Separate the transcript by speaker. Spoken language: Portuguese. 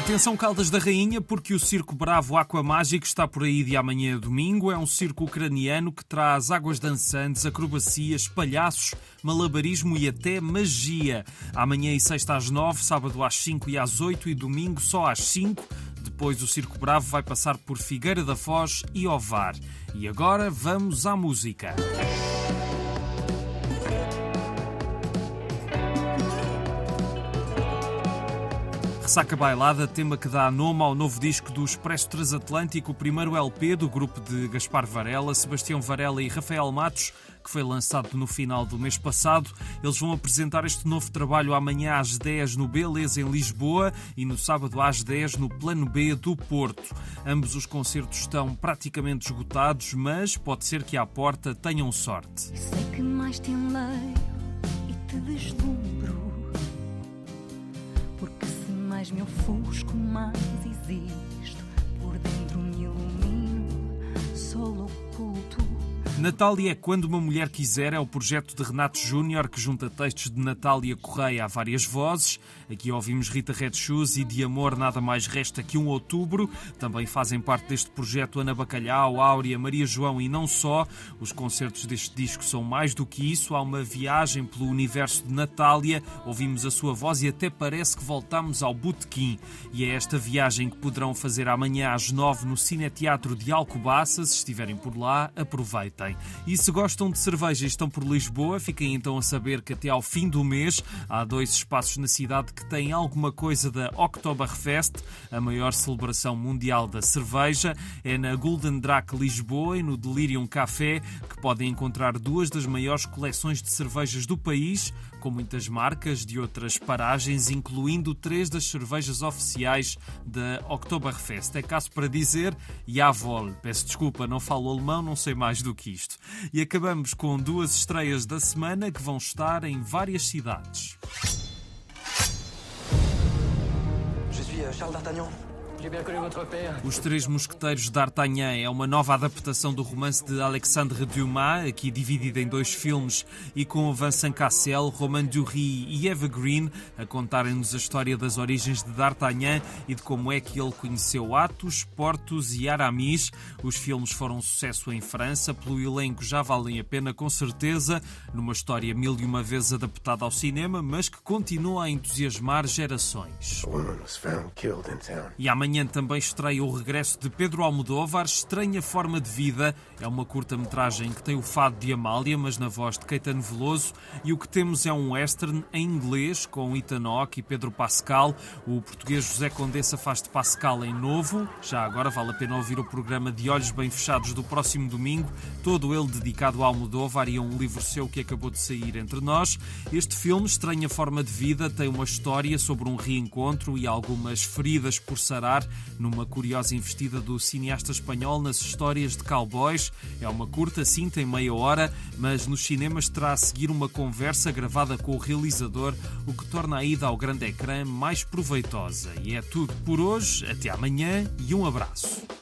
Speaker 1: Atenção Caldas da Rainha, porque o Circo Bravo Aquamágico está por aí de amanhã a domingo. É um circo ucraniano que traz águas dançantes, acrobacias, palhaços, malabarismo e até magia. Amanhã e sexta às nove, sábado às cinco e às oito e domingo só às cinco. Depois o Circo Bravo vai passar por Figueira da Foz e Ovar. E agora vamos à música. Ressaca Bailada, tema que dá nome ao novo disco do Expresso Transatlântico, o primeiro LP do grupo de Gaspar Varela, Sebastião Varela e Rafael Matos, que foi lançado no final do mês passado. Eles vão apresentar este novo trabalho amanhã às 10 no Beleza, em Lisboa, e no sábado às 10 no Plano B do Porto. Ambos os concertos estão praticamente esgotados, mas pode ser que à porta tenham sorte.
Speaker 2: Sei que mais te e te deslumbro mais me ofusco, mais existo. Por dentro me ilumino, sou oculto.
Speaker 1: Natália é quando uma mulher quiser é o projeto de Renato Júnior que junta textos de Natália Correia a várias vozes. Aqui ouvimos Rita Red Shoes e De Amor Nada Mais Resta que um Outubro. Também fazem parte deste projeto Ana Bacalhau, Áurea, Maria João e não só. Os concertos deste disco são mais do que isso. Há uma viagem pelo universo de Natália. Ouvimos a sua voz e até parece que voltamos ao Botequim. E é esta viagem que poderão fazer amanhã às nove no Cineteatro de Alcobaça. Se estiverem por lá, aproveitem. E se gostam de cerveja e estão por Lisboa, fiquem então a saber que até ao fim do mês há dois espaços na cidade que têm alguma coisa da Oktoberfest, a maior celebração mundial da cerveja. É na Golden Drac Lisboa e no Delirium Café que podem encontrar duas das maiores coleções de cervejas do país, com muitas marcas de outras paragens, incluindo três das cervejas oficiais da Oktoberfest. É caso para dizer Javol. Peço desculpa, não falo alemão, não sei mais do que isto. E acabamos com duas estreias da semana que vão estar em várias cidades.
Speaker 3: Suis euh, Charles D'Artagnan.
Speaker 1: Os Três Mosqueteiros d'Artagnan é uma nova adaptação do romance de Alexandre Dumas, aqui dividida em dois filmes e com Vincent Cassel, Romain Dury e Eva Green a contarem-nos a história das origens de D'Artagnan e de como é que ele conheceu Athos, Portos e Aramis. Os filmes foram um sucesso em França, pelo elenco já valem a pena com certeza, numa história mil e uma vezes adaptada ao cinema, mas que continua a entusiasmar gerações. E amanhã Amanhã também estreia o regresso de Pedro Almodóvar, Estranha Forma de Vida. É uma curta-metragem que tem o fado de Amália, mas na voz de Caetano Veloso. E o que temos é um western em inglês, com Ethan Hawke e Pedro Pascal. O português José Condessa faz de Pascal em novo. Já agora vale a pena ouvir o programa de Olhos Bem Fechados do próximo domingo, todo ele dedicado ao Almodóvar e a um livro seu que acabou de sair entre nós. Este filme, Estranha Forma de Vida, tem uma história sobre um reencontro e algumas feridas por sarar numa curiosa investida do cineasta espanhol nas histórias de cowboys. É uma curta, sim, tem meia hora, mas nos cinemas terá a seguir uma conversa gravada com o realizador, o que torna a ida ao grande ecrã mais proveitosa. E é tudo por hoje, até amanhã e um abraço.